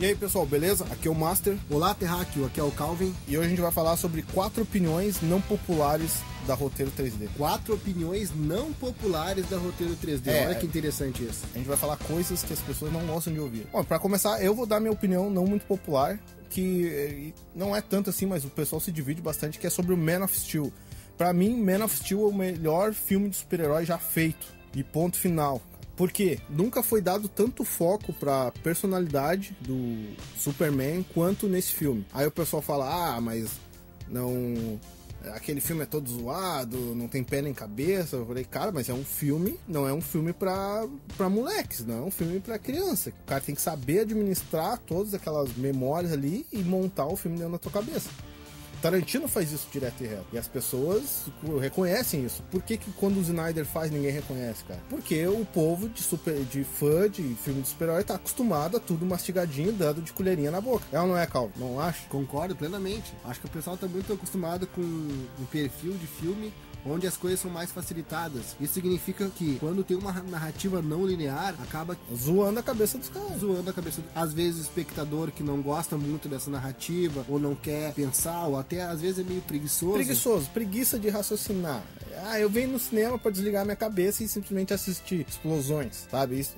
E aí pessoal, beleza? Aqui é o Master Olá, Terráqueo, aqui é o Calvin. e hoje a gente vai falar sobre quatro opiniões não populares da roteiro 3D. Quatro opiniões não populares da roteiro 3D. É. Olha que interessante isso. A gente vai falar coisas que as pessoas não gostam de ouvir. Bom, pra começar, eu vou dar minha opinião não muito popular, que eh, não é tanto assim, mas o pessoal se divide bastante, que é sobre o Man of Steel. Pra mim, Man of Steel é o melhor filme de super-herói já feito. E ponto final. Por quê? Nunca foi dado tanto foco pra personalidade do Superman quanto nesse filme. Aí o pessoal fala, ah, mas não. Aquele filme é todo zoado, não tem pé nem cabeça. Eu falei, cara, mas é um filme, não é um filme pra, pra moleques, não é um filme pra criança. O cara tem que saber administrar todas aquelas memórias ali e montar o filme dentro da tua cabeça. Tarantino faz isso direto e reto. E as pessoas reconhecem isso. Por que, que quando o Snyder faz ninguém reconhece, cara? Porque o povo de, super, de fã de filme de super-herói tá acostumado a tudo mastigadinho, dando de colherinha na boca. Ou não é, Cal? Não acho? Concordo plenamente. Acho que o pessoal tá muito acostumado com um perfil de filme onde as coisas são mais facilitadas. Isso significa que quando tem uma narrativa não linear, acaba Zoando a cabeça dos caras. zoando a cabeça. Às vezes o espectador que não gosta muito dessa narrativa, ou não quer pensar, ou até às vezes é meio preguiçoso. Preguiçoso, preguiça de raciocinar. Ah, eu venho no cinema pra desligar minha cabeça e simplesmente assistir explosões, sabe? Isso,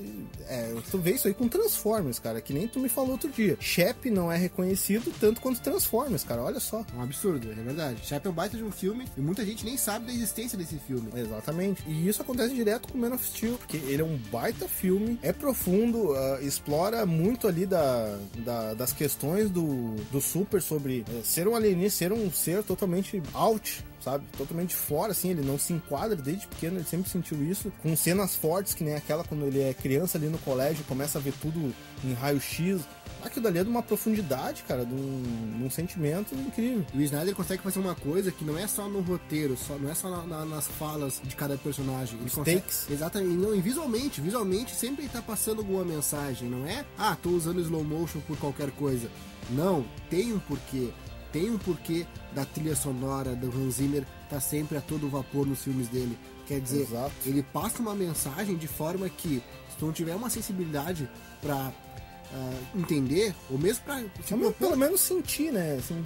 é, tu vê isso aí com Transformers, cara, que nem tu me falou outro dia. Shep não é reconhecido tanto quanto Transformers, cara, olha só. É um absurdo, é verdade. Chape é um baita de um filme e muita gente nem sabe da existência desse filme. Exatamente. E isso acontece direto com Man of Steel, porque ele é um baita filme, é profundo, ah, explora muito ali da, da- das questões do, do Super sobre eh, ser um alienígena, ser um ser totalmente out. Sabe? Totalmente fora, assim, ele não se enquadra desde pequeno, ele sempre sentiu isso. Com cenas fortes, que nem aquela quando ele é criança ali no colégio, começa a ver tudo em raio-x. Aquilo dali é de uma profundidade, cara, de um, de um sentimento incrível. E o Snyder consegue fazer uma coisa que não é só no roteiro, só, não é só na- na- nas falas de cada personagem. Ele Os consegue, takes. Exatamente. Não, e visualmente, visualmente sempre ele tá passando alguma mensagem, não é? Ah, tô usando slow motion por qualquer coisa. Não, tem um porquê. Tem um porquê da trilha sonora do Hans Zimmer tá sempre a todo vapor nos filmes dele. Quer dizer, Exato. ele passa uma mensagem de forma que, se tu não tiver uma sensibilidade pra ah, entender, ou mesmo Vamos propor pelo menos sentir, né? Assim,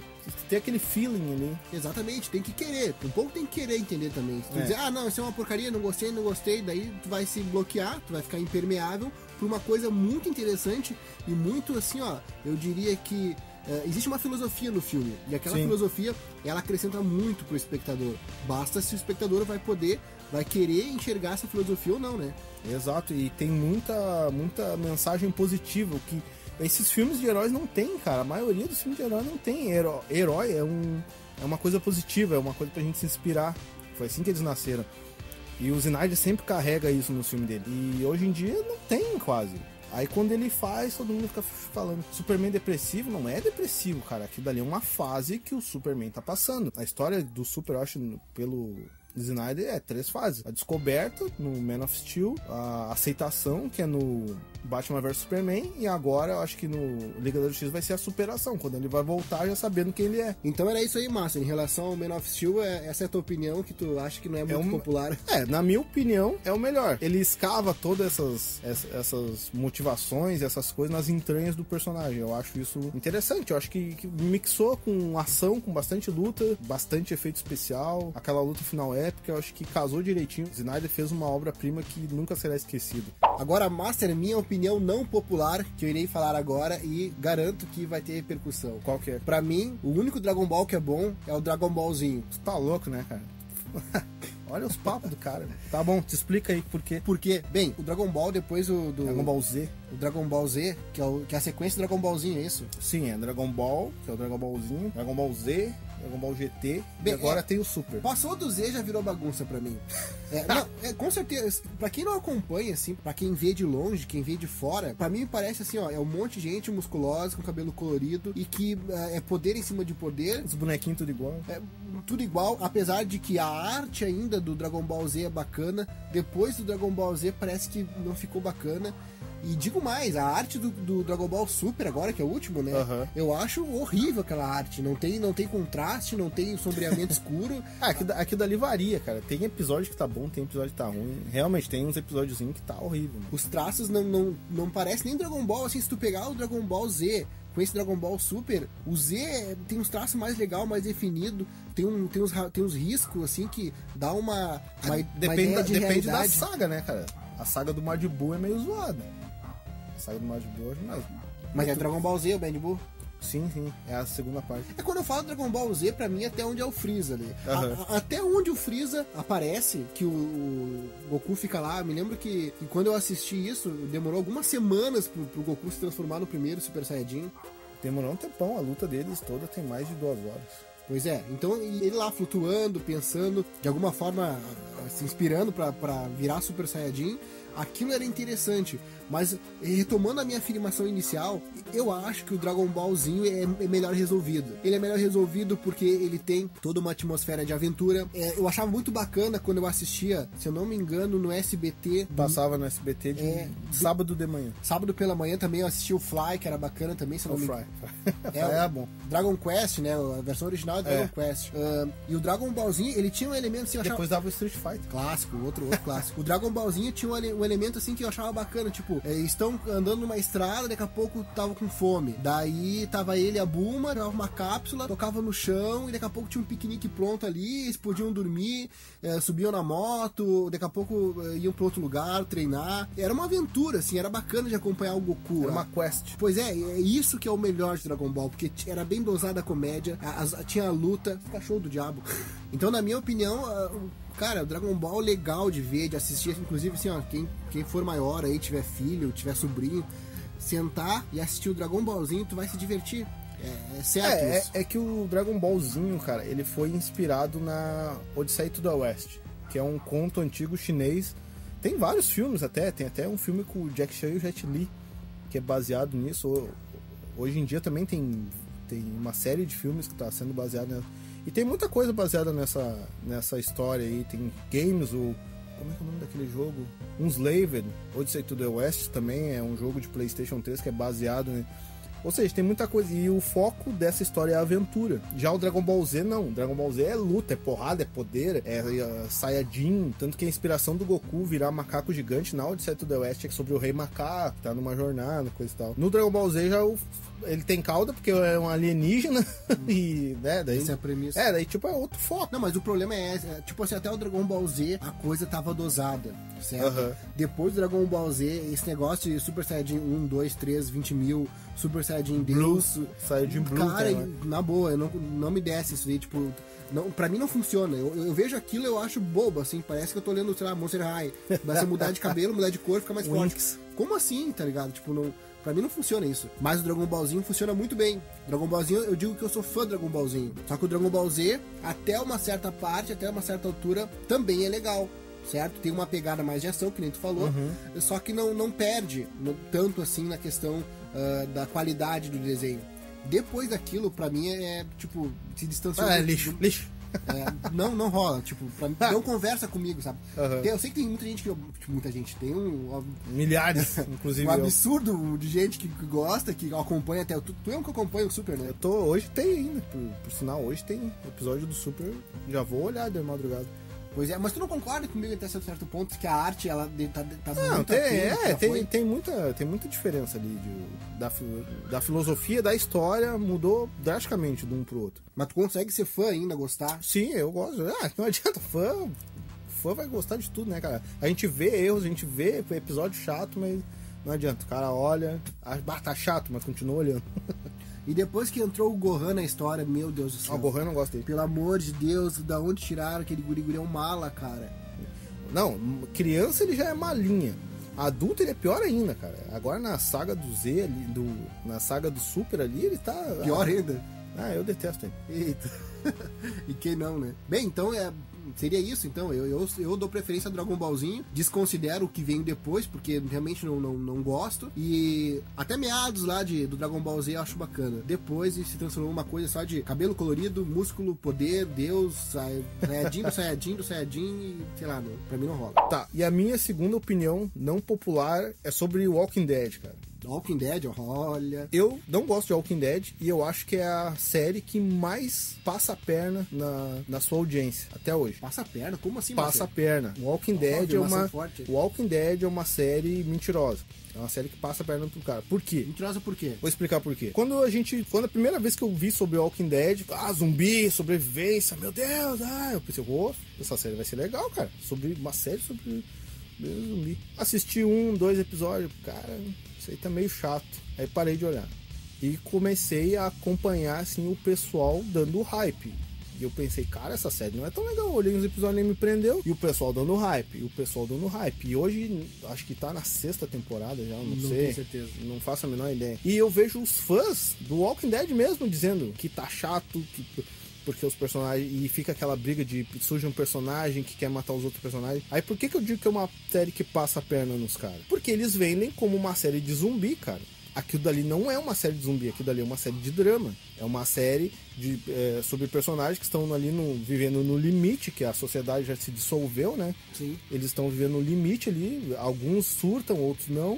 ter aquele feeling ali. Exatamente, tem que querer. Um pouco tem que querer entender também. Se tu É. dizer, ah, não, isso é uma porcaria, não gostei, não gostei, daí tu vai se bloquear, tu vai ficar impermeável por uma coisa muito interessante e muito assim, ó, eu diria que eh, existe uma filosofia no filme e aquela Sim. filosofia ela acrescenta muito pro espectador. Basta se o espectador vai poder, vai querer enxergar essa filosofia ou não, né? Exato, e tem muita, muita mensagem positiva, que esses filmes de heróis não tem, cara. A maioria dos filmes de herói não tem. Heró- Herói é, um, é uma coisa positiva, é uma coisa pra gente se inspirar. Foi assim que eles nasceram. E o Snyder sempre carrega isso no filme dele. E hoje em dia não tem quase. Aí quando ele faz, todo mundo fica falando. Superman depressivo não é depressivo, cara. Aquilo dali é uma fase que o Superman tá passando. A história do Super, pelo Snyder é três fases. A descoberta no Man of Steel, a aceitação, que é no Batman vs Superman, e agora eu acho que no Liga da Justiça vai ser a superação, quando ele vai voltar já sabendo quem ele é. Então era isso aí, Márcio. Em relação ao Man of Steel, é- essa é a tua opinião que tu acha que não é muito um- popular. É, na minha opinião, é o melhor. Ele escava todas essas, ess- essas motivações, essas coisas nas entranhas do personagem. Eu acho isso interessante. Eu acho que, que mixou com ação, com bastante luta, bastante efeito especial. Aquela luta final épica, eu acho que casou direitinho. Snyder fez uma obra-prima que nunca será esquecida. Agora, Master, minha opinião não popular, que eu irei falar agora e garanto que vai ter repercussão. Qual que é? Pra mim, o único Dragon Ball que é bom é o Dragon Ballzinho. Tu tá louco, né, cara? Olha os papos do cara. Tá bom, te explica aí por quê. Porque, bem, o Dragon Ball depois o, do Dragon Ball Z. o Dragon Ball Z, que é, o, que é a sequência do Dragon Ballzinho, é isso? Sim, é Dragon Ball, que é o Dragon Ballzinho, Dragon Ball Z, Dragon Ball GT, Bem, e agora é- tem o Super. Passou do Z já virou bagunça pra mim. É, não, é, com certeza, pra quem não acompanha, assim, pra quem vê de longe, quem vê de fora, pra mim parece assim, ó, é um monte de gente musculosa, com cabelo colorido e que é, é poder em cima de poder, Os bonequinhos tudo igual. É tudo igual, apesar de que a arte ainda do Dragon Ball Z é bacana, depois do Dragon Ball Z parece que não ficou bacana. E digo mais, a arte do, do Dragon Ball Super agora, que é o último, né? Aham. Eu acho horrível aquela arte. Não tem, não tem contraste, não tem sombreamento escuro. Ah, aqui, aqui dali varia, cara. Tem episódio que tá bom, tem episódio que tá ruim. Realmente, tem uns episódios que tá horrível. mano. Os traços não, não, não parecem nem Dragon Ball, assim, se tu pegar o Dragon Ball Z com esse Dragon Ball Super, o Z tem uns traços mais legal, mais definido, tem, um, tem, uns, tem uns riscos, assim, que dá uma, uma, uma Depende, ideia da, de depende da saga, né, cara? A saga do Majin Buu é meio zoada. A saga do Majin Buu eu acho mais. Mas é Dragon Ball Z, o Band Buu. Sim, sim. É a segunda parte. É quando eu falo Dragon Ball Z, pra mim, até onde é o Freeza ali. A- Aham. a- até onde o Freeza aparece, que o, o Goku fica lá. Me lembro que, que quando eu assisti isso, demorou algumas semanas pro, pro Goku se transformar no primeiro Super Saiyajin. Demorou um tempão, a luta deles toda tem mais de duas horas. Pois é, então ele lá flutuando, pensando, de alguma forma se inspirando pra virar Super Saiyajin, aquilo era interessante. Mas retomando a minha afirmação inicial, eu acho que o Dragon Ballzinho é, é melhor resolvido. Ele é melhor resolvido porque ele tem toda uma atmosfera de aventura. É, eu achava muito bacana quando eu assistia, se eu não me engano, no SBT. Passava no SBT de É. sábado de manhã. Sábado pela manhã também eu assisti o Fly, que era bacana também, se eu O não me Fry. É, É, bom. Dragon Quest, né? A versão original é Dragon É. Quest. Ahn, e o Dragon Ballzinho, ele tinha um elemento assim, eu achava... Depois dava o Street Fighter. Clássico, outro, outro clássico. O Dragon Ballzinho tinha um, um elemento assim que eu achava bacana, tipo, é, estão andando numa estrada, daqui a pouco tava com fome. Daí tava ele a Bulma, tava uma cápsula, tocava no chão e daqui a pouco tinha um piquenique pronto ali, eles podiam dormir, é, subiam na moto, daqui a pouco é, iam pra outro lugar, treinar. Era uma aventura, assim, era bacana de acompanhar o Goku. Era A- uma quest. Pois é, é isso que é o melhor de Dragon Ball, porque era bem dosada a comédia, a- as- tinha a luta, cachorro do diabo. Então, na minha opinião, a- o- cara, o Dragon Ball é legal de ver, de assistir, inclusive assim, ó, quem, quem for maior aí, tiver filho, tiver sobrinho, sentar e assistir o Dragon Ballzinho, tu vai se divertir. É, é certo É, isso. é, é que o Dragon Ballzinho, cara, ele foi inspirado na Odisseia to the West, que é um conto antigo chinês. Tem vários filmes até, tem até um filme com o Jack Chan e o Jet Li, que é baseado nisso. Ho- Hoje em dia também tem, tem uma série de filmes que está sendo baseado. E tem muita coisa baseada nessa, nessa história aí. Tem games, o. Como é que é o nome daquele jogo? Unslaved, Odyssey to the West também é um jogo de PlayStation 3 que é baseado, né? Ou seja, tem muita coisa. E o foco dessa história é a aventura. Já o Dragon Ball Z, não. Dragon Ball Z é luta, é porrada, é poder, é, é Saiyajin. Tanto que a inspiração do Goku virar macaco gigante na Odyssey to the West é sobre o Rei Macaco, tá numa jornada, coisa e tal. No Dragon Ball Z já o- ele tem cauda porque é um alienígena. e, né, daí. Essa é a premissa. É, daí tipo é outro foco. Não, mas o problema é, é, tipo assim, até o Dragon Ball Z, a coisa tava dosada, certo? Aham. Depois do Dragon Ball Z, esse negócio de Super Saiyajin 1, 2, 3, 20 mil, Super Saiyajin Deus... Saiyajin Blue, Cara, cara. na boa, eu não, não me desce isso aí, tipo... Não, pra mim não funciona. Eu, eu vejo aquilo eu acho bobo, assim. Parece que eu tô lendo, sei lá, Monster High. Vai mudar de cabelo, mudar de cor, ficar mais forte. Como assim, tá ligado? Tipo, não... Pra mim não funciona isso. Mas o Dragon Ballzinho funciona muito bem. Dragon Ballzinho, eu digo que eu sou fã do Dragon Ballzinho. Só que o Dragon Ball Z, até uma certa parte, até uma certa altura, também é legal. Certo? Tem uma pegada mais de ação, que nem tu falou. Só que não, não perde tanto assim na questão ah, da qualidade do desenho. Depois daquilo, pra mim, é tipo, se distanciou. Ah, é lixo, do- lixo. É, não, não rola, tipo, pra mim, não conversa comigo, sabe? Aham. Tem- eu sei que tem muita gente que. Tipo, muita gente, tem um, Milhares, inclusive um eu. absurdo de gente que que gosta, que acompanha até. o- Tu, tu é um que acompanha o Super, né? Eu tô, hoje tem ainda, por, por sinal, hoje tem episódio do Super. Já vou olhar de madrugada. Pois é, mas tu não concorda comigo até certo ponto que a arte, ela tá, tá Não, muito tem, é, tem, tem, muita, tem muita diferença ali de, da, da filosofia, da história, mudou drasticamente de um pro outro. Mas tu consegue ser fã ainda, gostar. Sim, eu gosto. Ah, não adianta, fã. Fã vai gostar de tudo, né, cara? A gente vê erros, a gente vê episódio chato, mas não adianta. O cara olha, ah, tá chato, mas continua olhando. E depois que entrou o Gohan na história, meu Deus do Ah, céu. o Gohan eu não gosto dele. Pelo amor de Deus, da onde tiraram aquele guri guri é um mala, cara. Não, criança ele já é malinha. Adulto ele é pior ainda, cara. Agora na saga do Z ali, do, na saga do Super ali, ele tá. Pior ainda. Ah, eu detesto ele. Eita. e quem não, né? Bem, então é. Seria isso, então. Eu, eu, eu dou preferência ao Dragon Ballzinho. Desconsidero o que vem depois, porque realmente não, não, não gosto. E até meados lá de, do Dragon Ball Z eu acho bacana. Depois se transformou uma coisa só de cabelo colorido, músculo, poder, Deus, Saiyajin do Saiyajin do Saiyajin e sei lá, não, pra mim não rola. Tá, e a minha segunda opinião não popular é sobre Walking Dead, cara. Walking Dead, olha. Eu não gosto de Walking Dead e eu acho que é a série que mais passa a perna na, na sua audiência até hoje. Passa a perna? Como assim? Passa a perna. Walking oh, Dead é uma forte. Walking Dead é uma série mentirosa. É uma série que passa a perna pro cara. Por quê? Mentirosa por quê? Vou explicar por quê. Quando a gente. Quando a primeira vez que eu vi sobre Walking Dead, ah, zumbi, sobrevivência, meu Deus, ah, eu pensei, oh, essa série vai ser legal, cara. Sobre uma série sobre zumbi. Assisti um, dois episódios, cara, isso aí tá meio chato. Aí parei de olhar. E comecei a acompanhar assim o pessoal dando hype. E eu pensei, cara, essa série não é tão legal. Eu olhei uns episódios nem me prendeu. E o pessoal dando hype. E o pessoal dando hype. E hoje, acho que tá na sexta temporada já, não, não sei. Tenho certeza. Não faço a menor ideia. E eu vejo os fãs do Walking Dead mesmo dizendo que tá chato, que porque os personagens. E fica aquela briga de surge um personagem que quer matar os outros personagens. Aí por que, que eu digo que é uma série que passa a perna nos caras? Porque eles vendem como uma série de zumbi, cara. Aquilo dali não é uma série de zumbi, aquilo dali é uma série de drama. É uma série de, é, sobre personagens que estão ali no, vivendo no limite, que a sociedade já se dissolveu, né? Sim. Eles estão vivendo no limite ali, alguns surtam, outros não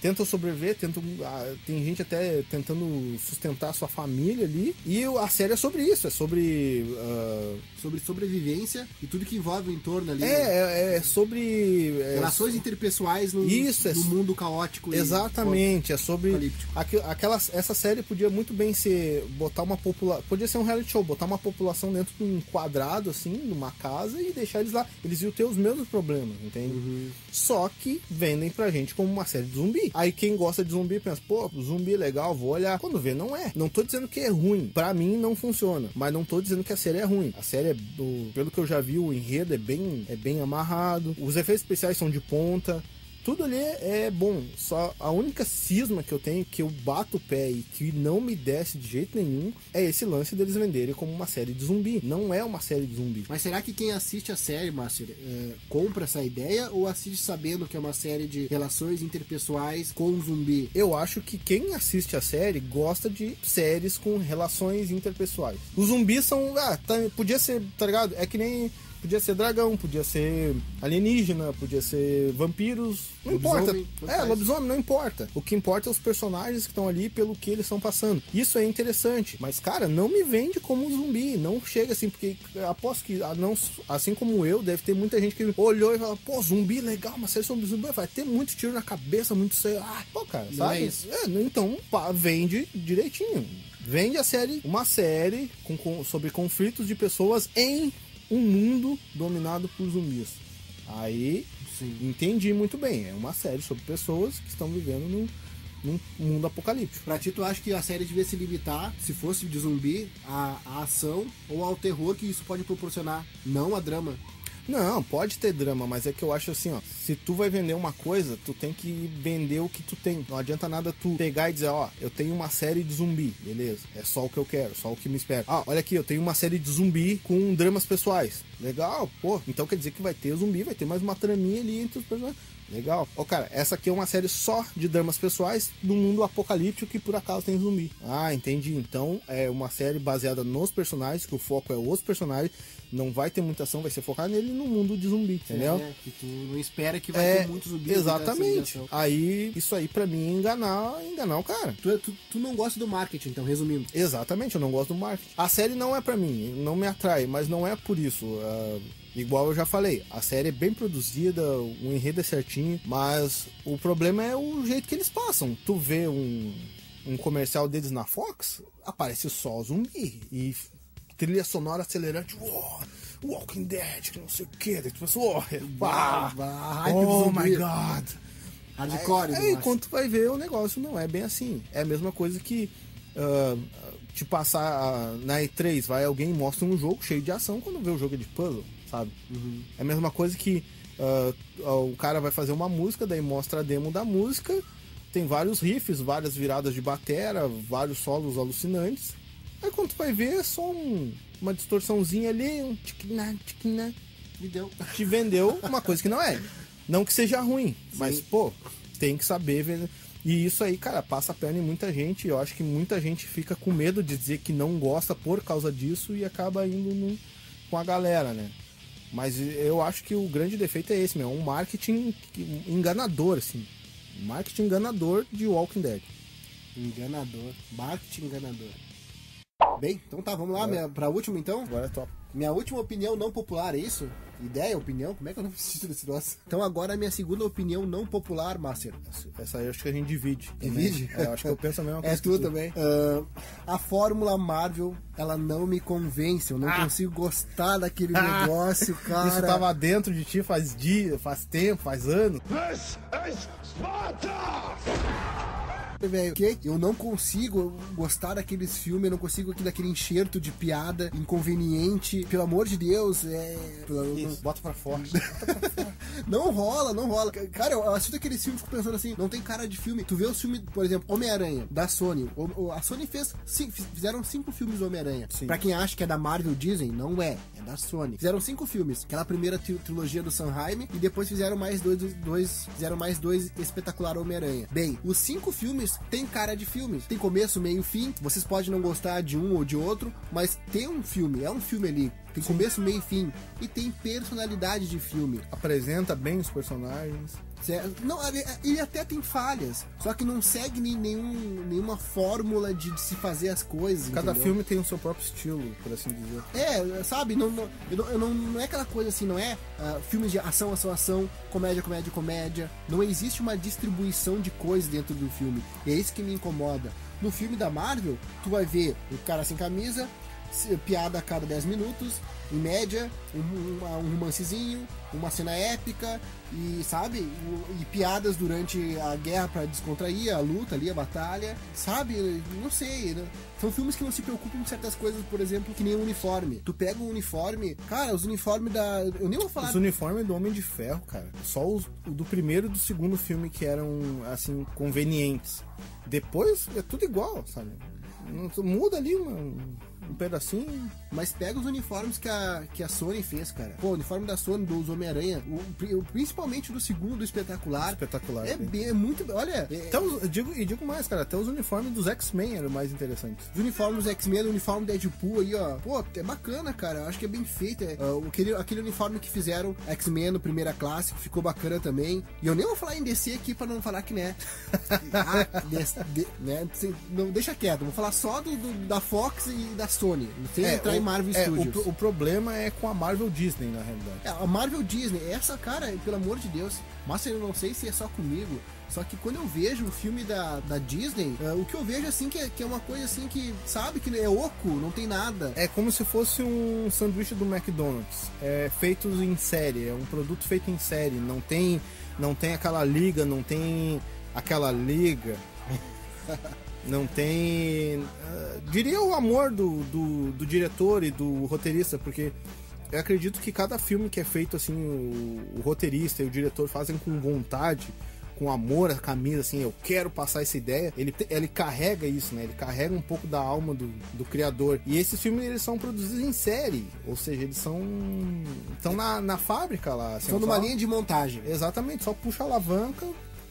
tentam sobreviver, tentam. Ah, tem gente até tentando sustentar a sua família ali. E a série é sobre isso, é sobre. Uh... Sobre sobrevivência e tudo que envolve o entorno ali. É, né? é, é, sobre. É, Relações interpessoais no, isso, no é, mundo caótico. Exatamente, é sobre. Aquela, essa série podia muito bem ser. botar uma população. Podia ser um reality show, botar uma população dentro de um quadrado, assim, numa casa e deixar eles lá. Eles iam ter os mesmos problemas, entende? Uhum. Só que vendem pra gente como uma série de zumbi. Aí quem gosta de zumbi pensa, pô, zumbi é legal, vou olhar. Quando vê, não é. Não tô dizendo que é ruim. Pra mim não funciona. Mas não tô dizendo que a série é ruim. A série é, do, pelo que eu já vi, o enredo é bem, é bem amarrado. Os efeitos especiais são de ponta tudo ali é bom. Só a única cisma que eu tenho, que eu bato o pé e que não me desce de jeito nenhum, é esse lance deles venderem como uma série de zumbi. Não é uma série de zumbi. Mas será que quem assiste a série, Márcio, é, compra essa ideia ou assiste sabendo que é uma série de relações interpessoais com zumbi? Eu acho que quem assiste a série gosta de séries com relações interpessoais. Os zumbis são. Ah, tá, podia ser, tá ligado? É que nem Podia ser dragão, podia ser alienígena, podia ser vampiros. Não lobisomem, importa. É, lobisomem, não importa. O que importa é os personagens que estão ali pelo que eles estão passando. Isso é interessante. Mas, cara, não me vende como um zumbi. Não chega assim, porque aposto que, não, assim como eu, deve ter muita gente que olhou e falou: pô, zumbi legal, uma série sobre zumbi. Vai ter muito tiro na cabeça, muito. Ah, pô, cara, não sabe? É. É, então, pá, vende direitinho. Vende a série, uma série com, com, sobre conflitos de pessoas em um mundo dominado por zumbis. Aí Sim. entendi muito bem. É uma série sobre pessoas que estão vivendo num, num mundo apocalíptico. Pra ti, tu acha que a série devia se limitar, se fosse de zumbi, à, à ação ou ao terror que isso pode proporcionar, não a drama? Não, pode ter drama, mas é que eu acho assim, ó. Se tu vai vender uma coisa, tu tem que vender o que tu tem. Não adianta nada tu pegar e dizer, ó, eu tenho uma série de zumbi, beleza? É só o que eu quero, só o que me espera. Ah, olha aqui, eu tenho uma série de zumbi com dramas pessoais. Legal, pô. Então quer dizer que vai ter zumbi, vai ter mais uma traminha ali entre os personagens. Legal. Ó, oh, cara, essa aqui é uma série só de dramas pessoais do mundo apocalíptico que por acaso tem zumbi. Ah, entendi. Então é uma série baseada nos personagens, que o foco é os personagens não vai ter muita ação, vai ser focado nele no mundo de zumbi, entendeu? É, que tu não espera que vai é, ter muitos zumbis. Exatamente. Aí, isso aí para mim é enganar, enganar o cara. Tu, tu, tu, não gosta do marketing, então, resumindo. Exatamente, eu não gosto do marketing. A série não é para mim, não me atrai, mas não é por isso. Uh, Igual eu já falei, a série é bem produzida, o enredo é certinho, mas o problema é o jeito que eles passam. Tu vê um, um comercial deles na Fox, aparece só zumbi e trilha sonora acelerante. Uou, Walking Dead, que não sei o que. Tipo assim, oh, bah, oh my god. Hardcore. Aí, aí quando tu vai ver, o negócio não é bem assim. É a mesma coisa que uh, te passar uh, na E3, vai alguém mostra um jogo cheio de ação quando vê o jogo de puzzle, sabe? Uhum. É a mesma coisa que uh, o cara vai fazer uma música, daí mostra a demo da música, tem vários riffs, várias viradas de batera, vários solos alucinantes Aí quando tu vai ver, é só um, uma distorçãozinha ali, um tiquina, tiquina, Me deu. te vendeu uma coisa que não é. Não que seja ruim, mas, pô, tem que saber ver. E isso aí, cara, passa a perna em muita gente. Eu acho que muita gente fica com medo de dizer que não gosta por causa disso e acaba indo no- com a galera, né? Mas eu acho que o grande defeito é esse, meu. É um marketing enganador, assim. Marketing enganador de Walking Dead. Enganador. Marketing enganador. Bem, então tá, vamos lá, minha, pra última então. Agora é top. Minha última opinião não popular, é isso? Ideia, opinião? Como é que eu não preciso desse troço? Então agora a minha segunda opinião não popular, Master. Essa aí eu acho que a gente divide. Divide? É, eu acho que eu penso a mesma coisa. É que tu também. Ah, a fórmula Marvel, ela não me convence. Eu não consigo gostar daquele negócio, cara. Isso tava dentro de ti faz dia, faz tempo, faz anos. This is Sparta! Velho. Que eu não consigo gostar daqueles filmes, eu não consigo aquele, daquele enxerto de piada inconveniente. Pelo amor de Deus, é. pelo- Isso, bota pra fora. Não rola, não rola. Cara, eu assisto aqueles filmes e fico pensando assim, não tem cara de filme. Tu vê os filmes, por exemplo, Homem-Aranha, da Sony. O- o- A Sony fez, sim, fizeram cinco filmes do Homem-Aranha. Pra quem acha que é da Marvel Disney, não é. É da Sony. Fizeram cinco filmes. Aquela primeira tri- trilogia do Sanheim e depois fizeram mais dois, dois fizeram mais dois espetacular Homem-Aranha. Bem, os cinco filmes têm cara de filmes. Tem começo, meio e fim. Vocês podem não gostar de um ou de outro, mas tem um filme, é um filme ali. Tem começo, meio e fim. E tem personalidade de filme. Apresenta bem os personagens. Certo? Não, ele, ele até tem falhas, só que não segue nem- nenhum, nenhuma fórmula de, de se fazer as coisas. Cada entendeu? filme tem o seu próprio estilo, por assim dizer. É, sabe? Não, não, eu não, não, é aquela coisa assim, não é ah, filmes de ação, ação, ação, comédia, comédia, comédia. Não existe uma distribuição de coisas dentro do filme. E é isso que me incomoda. No filme da Marvel, tu vai ver o cara sem camisa, piada a cada 10 minutos, em média, um, uma- um romancezinho, uma cena épica, e sabe? E piadas durante a guerra pra descontrair, a luta ali, a batalha, sabe? Não sei, né? São filmes que não se preocupam com certas coisas, por exemplo, que nem o uniforme. Tu pega um uniforme, cara, os uniformes da. Eu nem vou falar. Os uniformes do Homem de Ferro, cara. Só os o do primeiro e do segundo filme que eram, assim, convenientes. Depois é tudo igual, sabe? Muda ali uma- um pedacinho. Mas pega os uniformes que a, que a Sony fez, cara. Pô, o uniforme da Sony, dos Homem-Aranha, principalmente do segundo, do espetacular. Espetacular. É, bem, é muito. Olha, é- os- eu digo, e digo mais, cara, até os uniformes dos X-Men eram mais interessantes. Os uniformes do X-Men, o uniforme Deadpool aí, ó. Pô, é bacana, cara. Eu acho que é bem feito. É, ah, aquele, aquele uniforme que fizeram X-Men no primeira classe, que ficou bacana também. E eu nem vou falar em DC aqui pra não falar que né. ah, des- de- né? Não, deixa quieto, vou falar só do, do- da Fox e da Sony. Sem entrar o, em Marvel é, Studios. o, o problema é com a Marvel Disney, na realidade. É, a Marvel Disney, essa, cara, pelo amor de Deus, mas eu não sei se é só comigo. Só que quando eu vejo um filme da, da Disney, é, o que eu vejo assim que é, que é uma coisa assim que, sabe, que é oco, não tem nada. É como se fosse um sanduíche do McDonald's. É feito em série, é um produto feito em série. Não tem, não tem aquela liga, não tem aquela liga. Não tem. ah, diria o amor do, do, do diretor e do roteirista, porque eu acredito que cada filme que é feito assim, o, o roteirista e o diretor fazem com vontade, com amor à camisa, assim, eu quero passar essa ideia. Ele, ele carrega isso, né? Ele carrega um pouco da alma do, do criador. E esses filmes eles são produzidos em série, ou seja, eles são estão na, na fábrica lá. assim, São numa só- linha de montagem. Exatamente, só puxa a alavanca,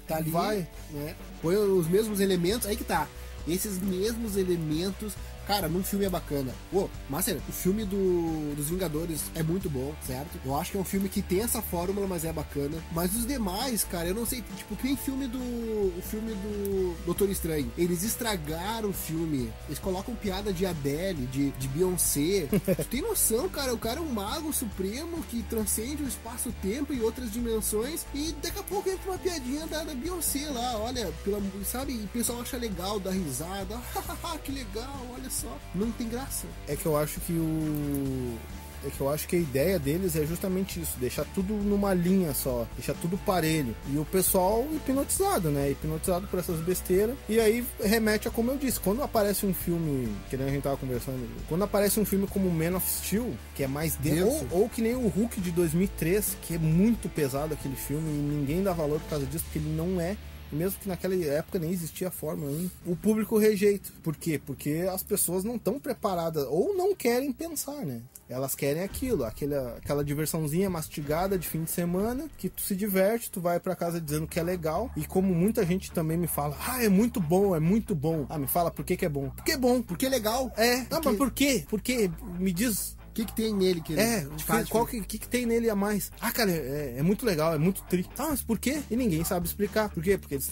Tá ali, vai. né? Põe os mesmos elementos, aí que tá. Esses mesmos elementos, cara, num filme é bacana. Pô, Master, o filme do, dos Vingadores é muito bom, certo? Eu acho que é um filme que tem essa fórmula, mas é bacana. Mas os demais, cara, eu não sei, tipo, nem filme do. O filme do Doutor Estranho. Eles estragaram o filme. Eles colocam piada de Adele, de, de Beyoncé. tu tem noção, cara? O cara é um mago supremo que transcende o espaço-tempo e outras dimensões. E daqui a pouco entra uma piadinha da, da Beyoncé lá, olha, pela, sabe? E o pessoal acha legal, dá risada. que legal, olha só. Não tem graça. é que eu acho que o é que eu acho que a ideia deles é justamente isso, deixar tudo numa linha só, deixar tudo parelho. E o pessoal hipnotizado, né? Hipnotizado por essas besteiras. E aí remete a como eu disse, quando aparece um filme, que nem a gente tava conversando, quando aparece um filme como Man of Steel, que é mais denso, Denso. ou, ou que nem o Hulk de 2003, que é muito pesado aquele filme e ninguém dá valor por causa disso, porque ele não é mesmo que naquela época nem existia a Fórmula 1, o público rejeita. Por quê? Porque as pessoas não estão preparadas ou não querem pensar, né? Elas querem aquilo, aquela, aquela diversãozinha mastigada de fim de semana, que tu se diverte, tu vai para casa dizendo que é legal. E como muita gente também me fala, ah, é muito bom, é muito bom. Ah, me fala por que, que é bom. Porque é bom. Porque é legal. É, Porque- não, mas por quê? Por quê? Me diz O que, que tem nele que ele é, faz qual que, que, que tem nele a mais? Ah, cara, é, é muito legal, é muito tri. Tá, mas por quê? E ninguém sabe explicar. Por quê? Porque eles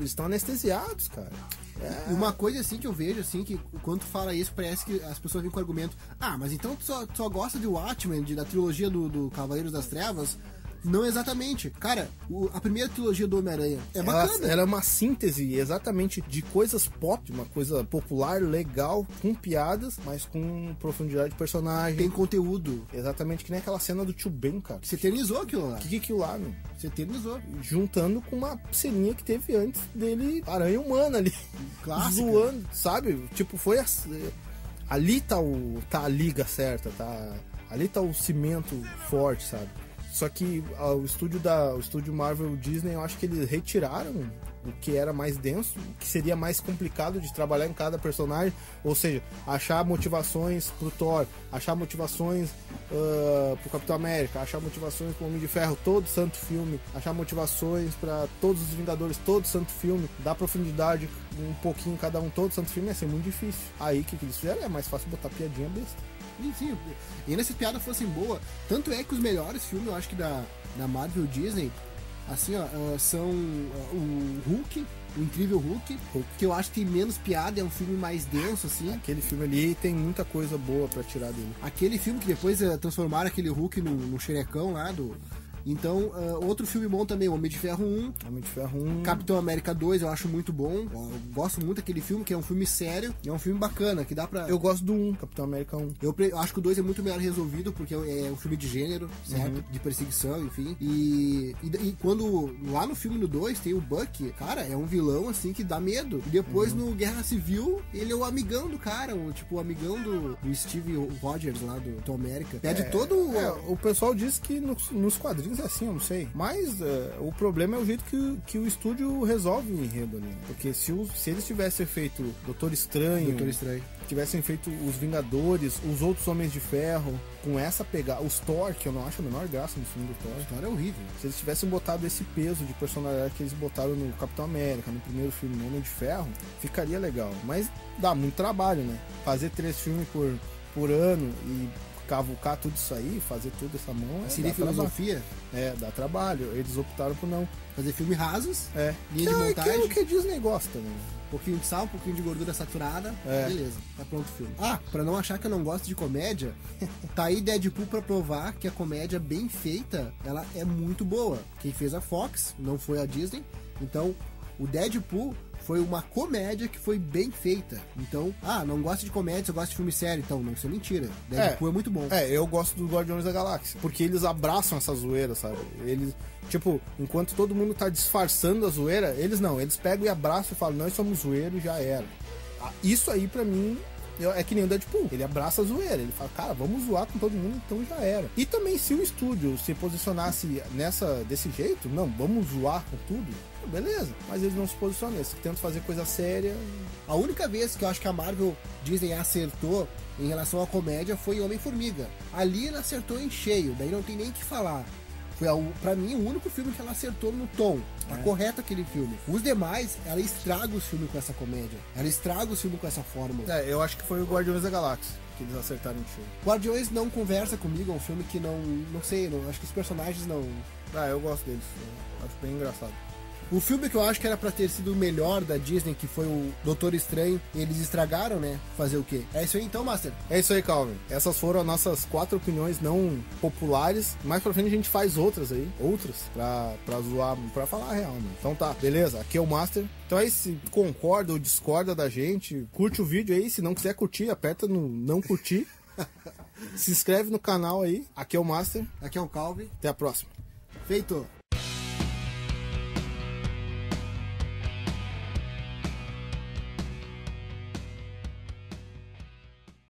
estão anestesiados, cara. E uma coisa assim que eu vejo, assim, que quando tu fala isso, parece que as pessoas vêm com o argumento, ah, mas então tu só, tu só gosta de Watchmen, de, da trilogia do, do Cavaleiros das Trevas? Não exatamente. Cara, o- a primeira trilogia do Homem-Aranha é Ela, bacana. ela é uma síntese exatamente de coisas pop, uma coisa popular, legal, com piadas, mas com profundidade de personagem. Tem conteúdo. Exatamente que nem aquela cena do tio Ben, cara. Você eternizou aquilo lá. O que que é aquilo lá, meu? Você eternizou. Juntando com uma ceninha que teve antes dele, aranha humana ali. Clássica. Zoando, sabe? Tipo, foi assim. Ali tá, o, tá a liga certa, tá? Ali tá o cimento forte, sabe? Só que ah, o estúdio da. O estúdio Marvel Disney, eu acho que eles retiraram o que era mais denso, o que seria mais complicado de trabalhar em cada personagem, ou seja, achar motivações pro Thor, achar motivações ah, pro Capitão América, achar motivações pro Homem de Ferro, todo santo filme, achar motivações para todos os Vingadores, todo santo filme, dar profundidade um pouquinho em cada um, todo santo filme ia ser muito difícil. Aí o que, que eles fizeram? É mais fácil botar piadinha besta. Sim, sim. E ainda se piadas fossem boas. Tanto é que os melhores filmes, eu acho que da, da Marvel Disney, assim, ó, ah, são ah, o Hulk, o Incrível Hulk, que eu acho que tem menos piada, é um filme mais denso, assim. Aquele filme ali tem muita coisa boa pra tirar dele. Aquele filme que depois eh, transformaram aquele Hulk no, no xerecão lá do. Então, ah, outro filme bom também, o Homem de Ferro 1, Homem de Ferro 1. Capitão América 2, eu acho muito bom. Eu gosto muito daquele filme, que é um filme sério é um filme bacana, que dá pra. Eu gosto do 1, Capitão América 1. Eu pre- eu acho que o 2 é muito melhor resolvido, porque é um filme de gênero, certo? Uhum. De perseguição, enfim. E, e, e quando lá no filme no 2 tem o Buck, cara, é um vilão assim que dá medo. E depois Uhum. no Guerra Civil, ele é o amigão do cara, o, tipo, o amigão do, do Steve Rogers lá do Capitão América. Pede todo o. É, o pessoal diz que nos, nos quadrinhos é assim, eu não sei. Mas é, o problema é o jeito que, o- que o estúdio resolve o enredo ali. Porque se, os- se eles tivessem feito Doutor Estranho, Doutor Estranho. tivessem feito os Vingadores, os outros Homens de Ferro, com essa pegada, os Thor, que eu não acho a menor graça no filme do Thor. história é horrível. Se eles tivessem botado esse peso de personalidade que eles botaram no Capitão América, no primeiro filme, no Homem de Ferro, ficaria legal. Mas dá muito trabalho, né? Fazer três filmes por, por ano e cavucar tudo isso aí, fazer tudo essa mão. É, Seria dá trabalho. filosofia, É, dá trabalho. Eles optaram por não. fazer filme rasos, É. Linha de que, é- montagem. Que é o que a Disney gosta, né? um pouquinho de sal, um pouquinho de gordura saturada, É. beleza, tá pronto o filme. Ah, pra não achar que eu não gosto de comédia, tá aí Deadpool pra provar que a comédia bem feita, ela é muito boa. Quem fez a Fox, não foi a Disney, então o Deadpool foi uma comédia que foi bem feita. Então, ah, não gosta de comédia, você gosta de filme sério, então, não, isso é mentira. Deadpool é, muito bom. É, eu gosto dos Guardiões da Galáxia. Porque eles abraçam essa zoeira, sabe? Eles, tipo, enquanto todo mundo tá disfarçando a zoeira, eles não. Eles pegam e abraçam e falam, nós somos zoeiro e já era. Ah, Isso aí, pra mim, eu- é que nem o Deadpool. Ele abraça a zoeira. Ele fala, cara, vamos zoar com todo mundo, então já era. E também, se o estúdio se posicionasse nessa, desse jeito, não, vamos zoar com tudo, beleza. Mas eles não se posicionam. Eles tentam fazer coisa séria. A única vez que eu acho que a Marvel Disney acertou em relação à comédia foi em Homem-Formiga. Ali ela acertou em cheio, daí não tem nem o que falar. Foi a, u- pra mim o único filme que ela acertou no tom. Tá correto aquele filme. Os demais, ela estraga os filmes com essa comédia. Ela estraga os filmes com essa fórmula. É, eu acho que foi o Guardiões da Galáxia que eles acertaram em cheio. Guardiões não conversa comigo, é um filme que não. Não sei, não, acho que os personagens não. Ah, eu gosto deles. Eu acho bem engraçado. O filme que eu acho que era pra ter sido o melhor da Disney, que foi o Doutor Estranho, eles estragaram, né? Fazer o quê? É isso aí então, Master. É isso aí, Calvin. Essas foram as nossas quatro opiniões não populares. Mais pra frente a gente faz outras aí, outras, pra, pra zoar, pra falar a real, né? Então tá, beleza? Aqui é o Master. Então aí, se concorda ou discorda da gente, curte o vídeo aí. Se não quiser curtir, aperta no não curtir. se inscreve no canal aí. Aqui é o Master. Aqui é o Calvin. Até a próxima. Feito!